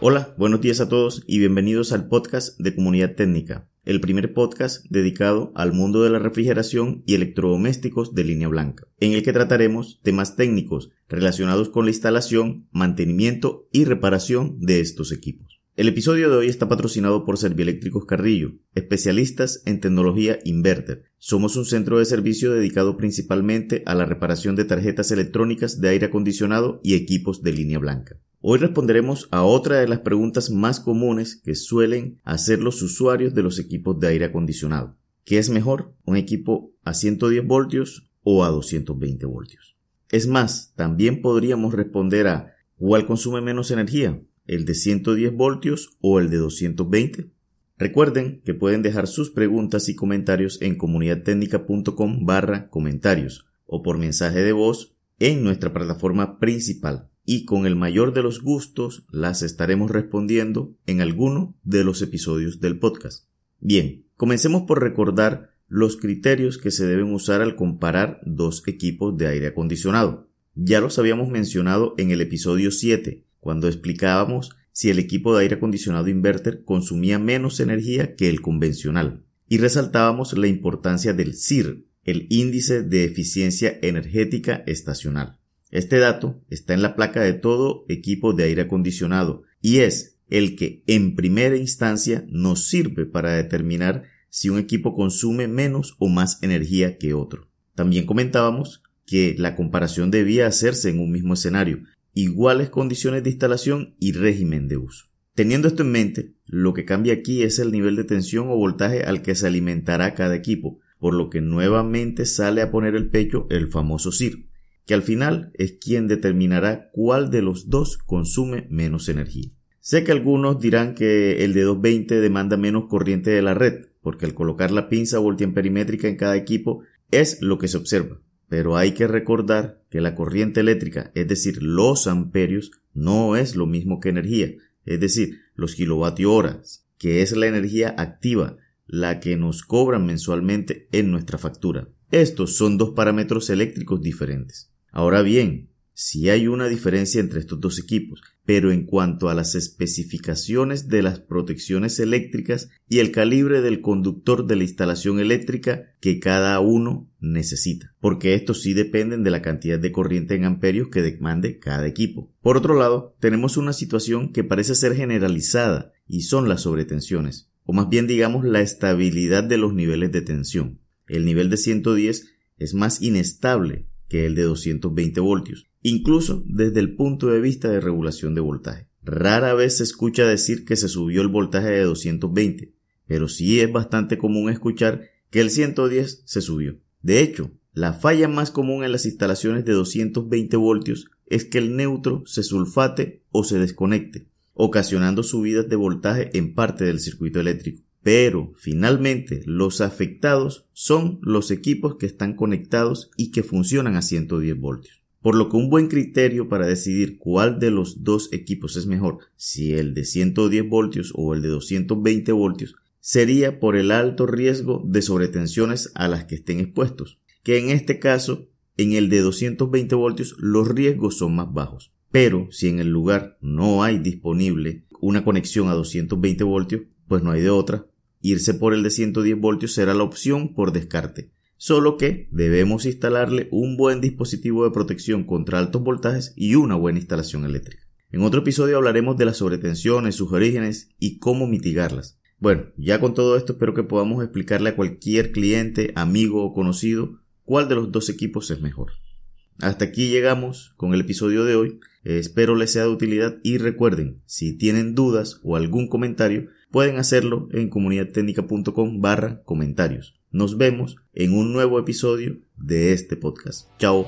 Hola, buenos días a todos y bienvenidos al podcast de Comunidad Técnica, el primer podcast dedicado al mundo de la refrigeración y electrodomésticos de línea blanca, en el que trataremos temas técnicos relacionados con la instalación, mantenimiento y reparación de estos equipos. El episodio de hoy está patrocinado por Servieléctricos Carrillo, especialistas en tecnología inverter. Somos un centro de servicio dedicado principalmente a la reparación de tarjetas electrónicas de aire acondicionado y equipos de línea blanca. Hoy responderemos a otra de las preguntas más comunes que suelen hacer los usuarios de los equipos de aire acondicionado. ¿Qué es mejor? ¿Un equipo a 110 voltios o a 220 voltios? Es más, también podríamos responder a ¿cuál consume menos energía? el de 110 voltios o el de 220? Recuerden que pueden dejar sus preguntas y comentarios en comunidadtecnica.com barra comentarios o por mensaje de voz en nuestra plataforma principal y con el mayor de los gustos las estaremos respondiendo en alguno de los episodios del podcast. Bien, comencemos por recordar los criterios que se deben usar al comparar dos equipos de aire acondicionado. Ya los habíamos mencionado en el episodio 7, cuando explicábamos si el equipo de aire acondicionado inverter consumía menos energía que el convencional, y resaltábamos la importancia del CIR, el índice de eficiencia energética estacional. Este dato está en la placa de todo equipo de aire acondicionado y es el que en primera instancia nos sirve para determinar si un equipo consume menos o más energía que otro. También comentábamos que la comparación debía hacerse en un mismo escenario, iguales condiciones de instalación y régimen de uso. Teniendo esto en mente, lo que cambia aquí es el nivel de tensión o voltaje al que se alimentará cada equipo, por lo que nuevamente sale a poner el pecho el famoso CIR, que al final es quien determinará cuál de los dos consume menos energía. Sé que algunos dirán que el de 220 demanda menos corriente de la red, porque al colocar la pinza perimétrica en cada equipo es lo que se observa, pero hay que recordar que la corriente eléctrica, es decir, los amperios, no es lo mismo que energía, es decir, los kilovatio horas, que es la energía activa, la que nos cobran mensualmente en nuestra factura. Estos son dos parámetros eléctricos diferentes. Ahora bien, si hay una diferencia entre estos dos equipos, pero en cuanto a las especificaciones de las protecciones eléctricas y el calibre del conductor de la instalación eléctrica que cada uno necesita, porque estos sí dependen de la cantidad de corriente en amperios que demande cada equipo. Por otro lado, tenemos una situación que parece ser generalizada y son las sobretensiones, o más bien digamos la estabilidad de los niveles de tensión. El nivel de 110 es más inestable que el de 220 voltios, incluso desde el punto de vista de regulación de voltaje. Rara vez se escucha decir que se subió el voltaje de 220, pero sí es bastante común escuchar que el 110 se subió. De hecho, la falla más común en las instalaciones de 220 voltios es que el neutro se sulfate o se desconecte, ocasionando subidas de voltaje en parte del circuito eléctrico. Pero finalmente los afectados son los equipos que están conectados y que funcionan a 110 voltios. Por lo que un buen criterio para decidir cuál de los dos equipos es mejor, si el de 110 voltios o el de 220 voltios, sería por el alto riesgo de sobretensiones a las que estén expuestos, que en este caso, en el de 220 voltios, los riesgos son más bajos. Pero si en el lugar no hay disponible una conexión a 220 voltios, pues no hay de otra. Irse por el de 110 voltios será la opción por descarte. Solo que debemos instalarle un buen dispositivo de protección contra altos voltajes y una buena instalación eléctrica. En otro episodio hablaremos de las sobretensiones, sus orígenes y cómo mitigarlas. Bueno, ya con todo esto espero que podamos explicarle a cualquier cliente, amigo o conocido cuál de los dos equipos es mejor. Hasta aquí llegamos con el episodio de hoy. Espero les sea de utilidad y recuerden, si tienen dudas o algún comentario, pueden hacerlo en comunidadtecnica.com barra comentarios. Nos vemos en un nuevo episodio de este podcast. Chao.